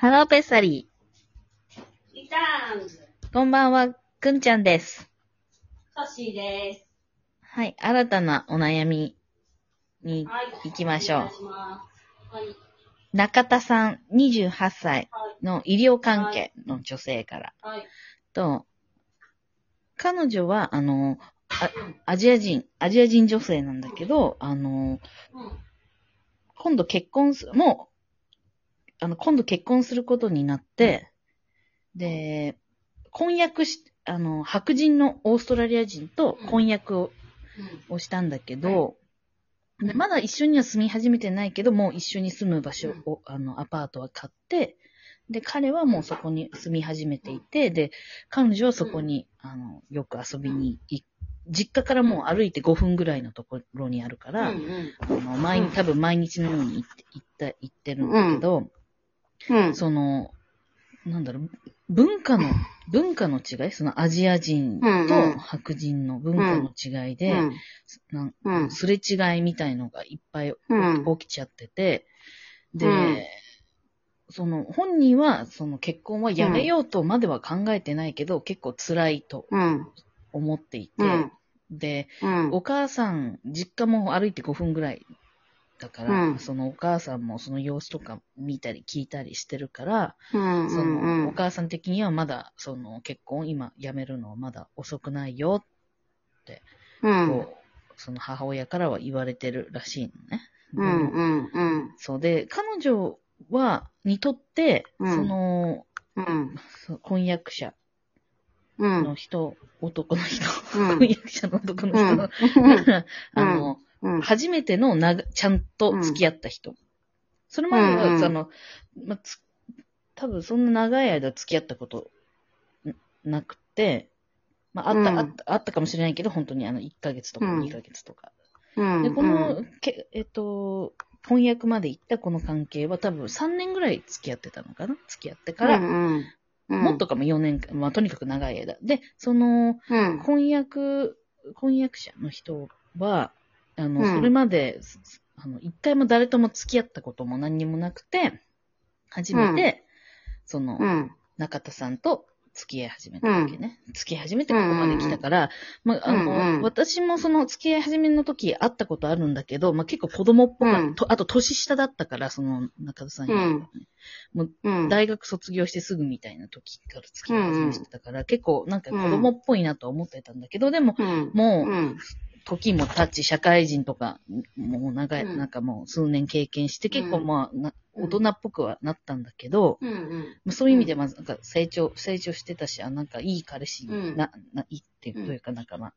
ハローペッサリリターンズ、ー。こんばんは、くんちゃんです。ソッシーです。はい、新たなお悩みにはい。行きましょう。はい。中田さん、28歳はい。の医療関係の女性から。はい。と、彼女は、あの、あアジア人、アジア人女性なんだけど、あの、うん。今度結婚す、もう、あの、今度結婚することになって、で、婚約し、あの、白人のオーストラリア人と婚約を,、をしたんだけど、でまだ一緒には住み始めてないけど、もう一緒に住む場所を、あの、アパートは買って、で、彼はもうそこに住み始めていて、で、彼女はそこに、あの、よく遊びに行実家からもう歩いて5分ぐらいのところにあるかうん。ら、うん。あの、毎日、多分毎日のように行って、行った、行ってるんだけど、うん。その、なんだろう、文化の、文化の違い？そのアジア人と白人の文化の違いで、うん。なんうんすれ違いみたいのがいっぱいうん起きちゃってて、で、うんその、本人は、その結婚はやめようとまでは考えてないけど、結構辛いとうん。思っていて、うんで、うん。お母さん、実家も歩いて5分ぐらいだから、うんそのお母さんもその様子とか見たり聞いたりしてるから、うん。その、おか母さん的にはまだ、その結婚今やめるのはまだ遅くないよ、うん。と、その母親からは言われてるらしいのね。うん。うん。うん。そうで、彼女は、にとって、うんその、うん。そ婚約者うん。の人、男の人、うん 婚約者の男の人の、あの、うん。初めてのなが、ちゃんと付き合った人。それまでは、うんうんその、まつ、多分そんな長い間付き合ったことんなくて、まあ、あった、うんあった、あったかもしれないけど、本当にあの、1ヶ月とかうん2ヶ月とか。うん。で、この、けえっと、翻訳まで行ったこの関係は多分3年ぐらい付き合ってたのかな？付き合ってから、うん。うん。もっとかも4年か、まあ、とにかく長い間。で、その、うん。婚約、婚約者の人は、あの、うんそれまで、すあの、一回も誰とも付き合ったことも何にもなくて、初めて、その、うん。中田さんと付き合い始めたわけね。付き合い始めてここまで来たから、まあ、あの、うんうん私もその付き合い始めの時会ったことあるんだけど、まあ、結構子供っぽかった、うんとあと年下だったから、その中田さんよりもねうん。大学卒業してすぐみたいな時から付き合い始めてたから、結構なんか子供っぽいなとは思ってたんだけど、でも、うん。もう、うん。時も経ち、社会人とか、もう長い、うんなんかもう数年経験して、結構うんまあ、なうん大人っぽくはなったんだけど、うん。うん。まあそういう意味でまずなんか成長、成長してたし、あ、なんかいい彼氏にな、な、いいっていうというか、なんかまあ、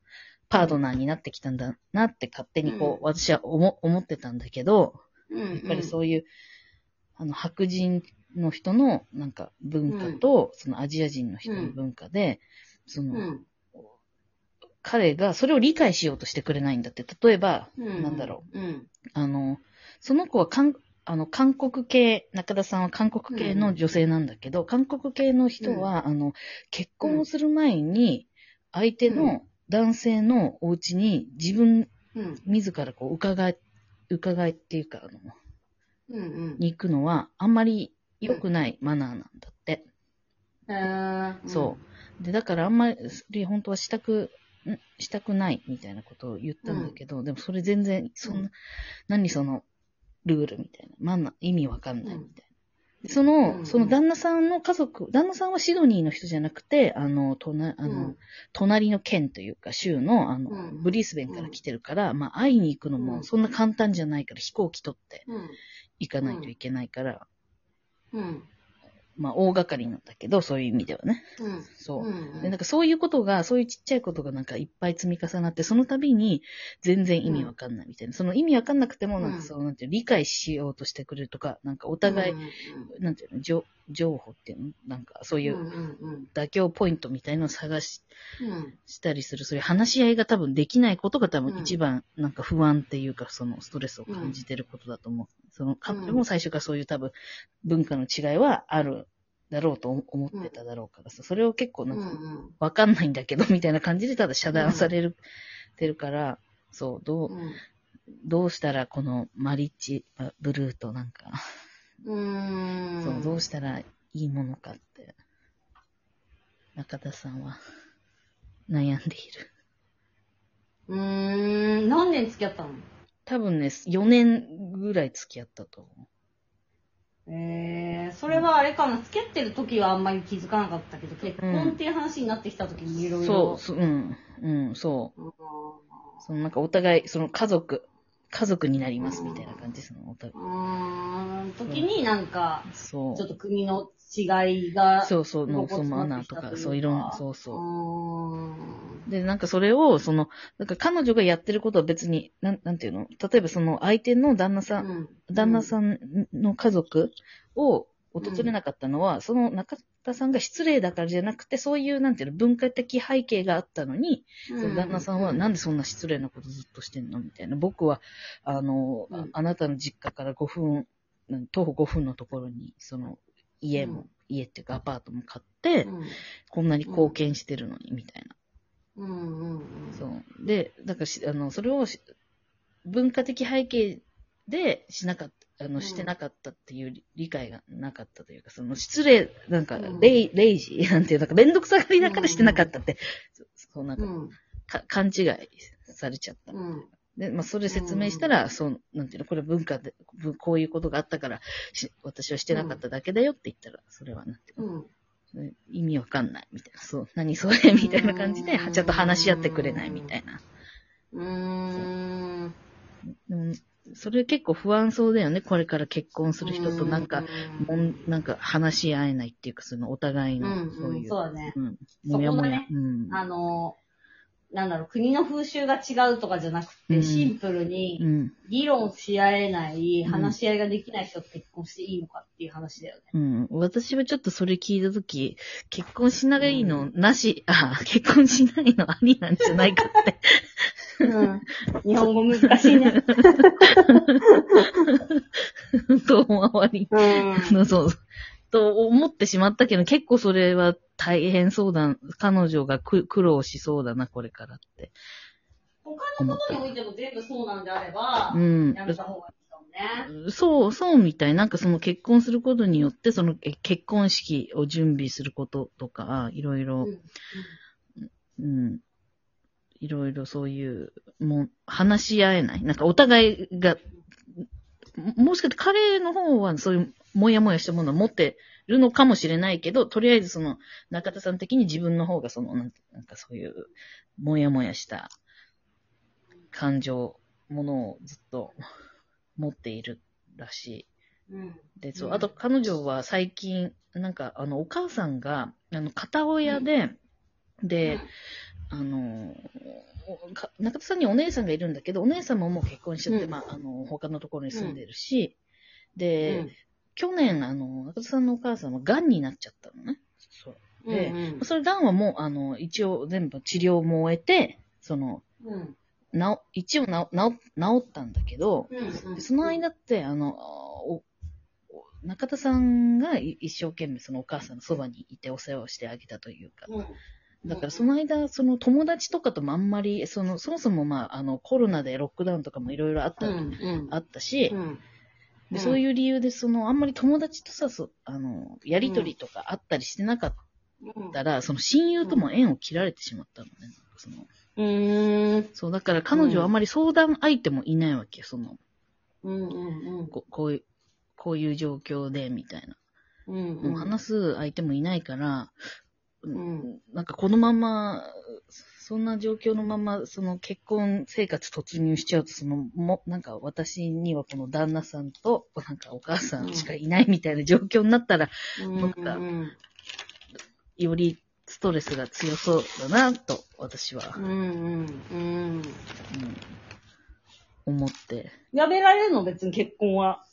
パートナーになってきたんだなって勝手にこう、私は思、思ってたんだけど、うん。やっぱりそういう、あの、白人の人のなんか文化と、そのアジア人の人の文化で、その、うん。彼がそれを理解しようとしてくれないんだって。例えば、うん。なんだろう。うん。う。あの、その子は韓あの、韓国系、中田さんは韓国系の女性なんだけど、韓国系の人は、あの、結婚をする前に、相手うの男性のお家に自分うん。自らこう伺い、伺いっていうか、あの、うん。うん。に行くのは、あんまり良くないマナーなんだって。えーそう。で、だからあんまり本当はしたく、んしたくないみたいなことを言ったんだけど、でもそれ全然、そんな、うん。何その、ルールみたいな。マナー、意味わかんないみたいな。でそうんの、うん。その旦那さんの家族、旦那さんはシドニーの人じゃなくて、あの、隣、あの、うん。隣の県というか、州の、あの、うん。ブリスベンから来てるから、まあ、会いに行くのうん。もそんな簡単じゃないから、飛行機取ってうん。行かないといけないから、うん。まあ、大掛かりなんだけど、そういう意味ではね。うん。そう。うん。で、なんかそういうことが、そういうちっちゃいことがなんかいっぱい積み重なって、その度に全然意味わかんないみたいな。その意味わかんなくても、なんかそう、なんていうの理解しようとしてくれるとか、なんかお互い、なんていうの、情情報っていうの？なんかそういううんうん妥協ポイントみたいのを探しうん。したりする、そういう話し合いが多分できないことが多分うん一番なんか不安っていうか、そのストレスを感じてることだと思う。そのカップルも最初からそういう多分文化の違いはあるだろうと思ってただろうからさ、それを結構なんかうんわかんないんだけど、みたいな感じでただ遮断される、てるから、そう、どう、うん。どうしたらこのマリッジあブルーとなんか、うーん。そう、どうしたらいいものかって、中田さんは悩んでいる。うーん。何年付き合ったの？多分ね、4年ぐらい付き合ったと思えー、それはあれかな、付き合ってる時はあんまり気づかなかったけど、結婚っていう話になってきた時にいろう。いろ。そう、そう、うん、うん、そう。うん。そのなんかお互い、その家族、家族になりますみたいな感じ、そのお互い。うーん、時になんか、そう。ちょっと国の違いが、そうそう、の、そのマナーとか、そういろんな、そううそう。で、なんかそれを、その、なんか彼女がやってることは別に、なん、なんていうの？例えばその相手の旦那さん、うん旦那さんの家族を訪れなかったのは、その中田さんが失礼だからじゃなくて、そういう、なんていうの、文化的背景があったのに、うんその旦那さんは、なんでそんな失礼なことずっとしてんのみたいな。僕は、あの、うんあなたの実家から5分、うん徒歩5分のところに、その、家も、うん家っていうかアパートも買って、うんこんなに貢献してるのに、みたいな。うんうんうん。そう。で、だからし、あの、それをし文化的背景でしなかった、あの、うんしてなかったっていう理理解がなかったというか、その失礼、なんかうん、レイ、レイジー、なんていうのか、めんどくさがりだからしてなかったって、そそう、なんか、うん。か勘違いされちゃった。うん。で、まあ、それ説明したら、うんそう、なんていうの、これ文化で、ぶこういうことがあったから、し私はしてなかっただけだよって言ったら、それはなんていうの、うん。意味わかんないみたいな、そう、何それみたいな感じで、うんちゃんと話し合ってくれないみたいな。うーん。それ結構不安そうだよね、これから結婚する人となんか、もんなんか話し合えないっていうか、そのお互いのうん、そういう、そうだね。うん、そこだねもやもや。うん。あの、なんだろう、国の風習が違うとかじゃなくて、うんシンプルうにん。議論し合えない、うん話し合いができない人と結婚していいのかっていう話だよね。うん。私はちょっとそれ聞いたとき、結婚しないのなし、あ、結婚しないのありなんじゃないかって。うん。日本語難しいね。遠回り。うん。そう。と思ってしまったけど、結構それは大変そうだ。彼女がく苦労しそうだな、これからって。他のことにおいても全部そうなんであればう、ん。やめた方がいいかもね。そう、そうみたい。なんかその結婚することによって、そのえ結婚式を準備することとか、いろいろ、うん。いろいろそういう、もう話し合えない。なんかお互いが、ももしかして彼の方はそういうもやもやしたものを持ってるのかもしれないけど、とりあえずその中田さん的に自分の方がその、なんかそういう、もやもやした感情、ものをずっと持っているらしい。うん。で、そうう、んあと彼女は最近、なんか、あの、お母さんが、あの、片親で、で、あの、中田さんにお姉さんがいるんだけど、お姉さんももう結婚しちゃって、うんまあ、あの、他のところに住んでるし、うで、ん。去年、あの、中田さんのお母さんは癌になっちゃったのね。そう。でうんそれ癌はもう、あの、一応全部治療も終えて、その、うん。なお、一応な治ったんだけど、うん。でその間って、あの、中田さんがい一生懸命そのお母さんのそばにいてお世話をしてあげたというか、うん。だからその間、その友達とかともあんまり、その、そもそもまあ、あの、コロナでロックダウンとかもいろいろあった、うん。うん。あったし、うん。でそういう理由で、その、あんまり友達とさ、そあの、やりとりとかあったりしてなかったら、その親友とも縁を切られてしまったのね。そのうーん。そう、だから彼女はあんまり相談相手もいないわけよ、その、うんうんうん。ここういう、こういう状況で、みたいな。うんもう話す相手もいないから、んなんかこのまま、そんな状況のまま、その結婚生活突入しちゃうと、その、も、なんか私にはこの旦那さんと、なんかお母さんしかいないみたいな状況になったら、うんなんかよりストレスが強そうだな、と、私は、うんうんうん。うん思って。やめられるの？別に結婚は。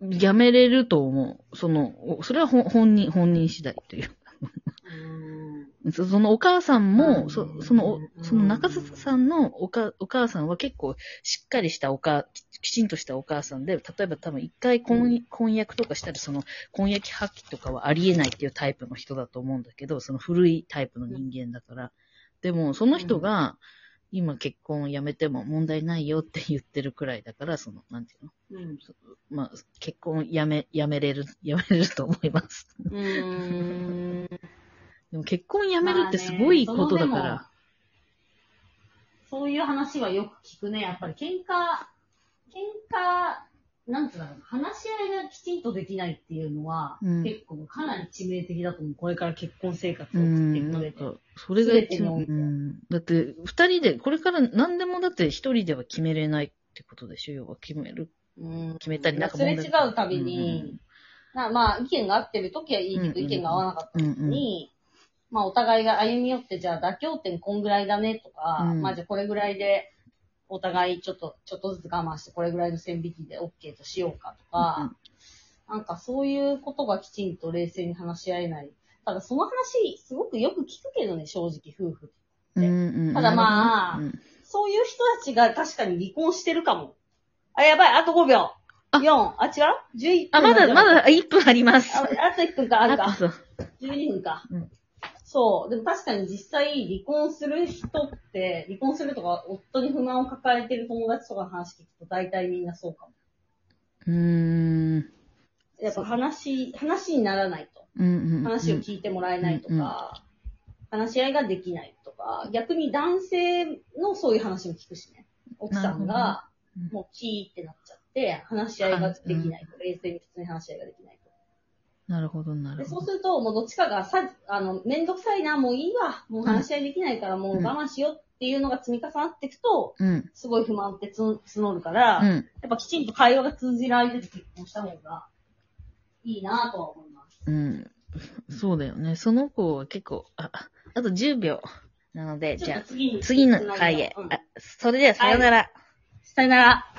やめれると思う。その、おそれは本本人、本人次第という。そそのお母さんも、うん。そその、その中里さんのおかお母さんは結構しっかりしたおか、きちんとしたお母さんで、例えば多分一回婚,、婚約とかしたらその婚約破棄とかはありえないっていうタイプの人だと思うんだけど、その古いタイプの人間だから。でもその人が、今結婚をやめても問題ないよって言ってるくらいだから、その、なんていうの？うん。まあ、結婚やめ、やめれる、やめれると思います。うーん。でも結婚やめるってすごいことだかまあねら。そういう話はよく聞くね。やっぱり喧嘩、喧嘩、なんつうんだろうな、話し合いがきちんとできないっていうのは、うん。結構かなり致命的だと思う。これから結婚生活をう送っていん、く上で。それが一番、うん。だって、二人で、これから何でもだって一人では決めれないってことでしょ？要は決める。うん。決めたりなんかすれ違うたびに、なまあ、意見が合ってる時はいいけど、うんうん意見が合わなかった時うんうんに、まあ、お互いが歩み寄って、じゃあ妥協点こんぐらいだねとか、うん。まあ、じゃあこれぐらいで、お互いちょっと、ちょっとずつ我慢して、これぐらいの線引きで OK としようかとか、なんかそういうことがきちんと冷静に話し合えない。ただその話、すごくよく聞くけどね、正直夫婦。うんうんうん。ただまあうんそういう人たちが確かに離婚してるかも。あ、やばい、あと5秒。あ4、あ、違う ?11 分。あ、まだ、まだ1分あります。ああと1分か、あるか。あとそう。12分か。うんそう。でも確かに実際離婚する人って、離婚するとか、夫に不満を抱えてる友達とかの話聞くと大体みんなそうかも。うーん。やっぱ話、話にならないと。うんうんうん。話を聞いてもらえないとか、うんうん話し合いができないとか、逆に男性のそういう話も聞くしね。奥さんが、もうキーってなっちゃって、話し合いができないと。冷静に普通に話し合いができないと。なるほど、なで、るほど。そうすると、もうどっちかがさ、あの、めんどくさいな、もういいわ、もう話し合いできないから、もう我慢しようっていうのが積み重なっていくと、うん。すごい不満ってつ募るから、やうん。っぱきちんと会話が通じる相手と結婚した方がいいなとは思います。うん。そうだよね。その子は結構、あ、あと10秒。なので、じゃあ次の回へ。うんあ、それではさよなら。さよなら。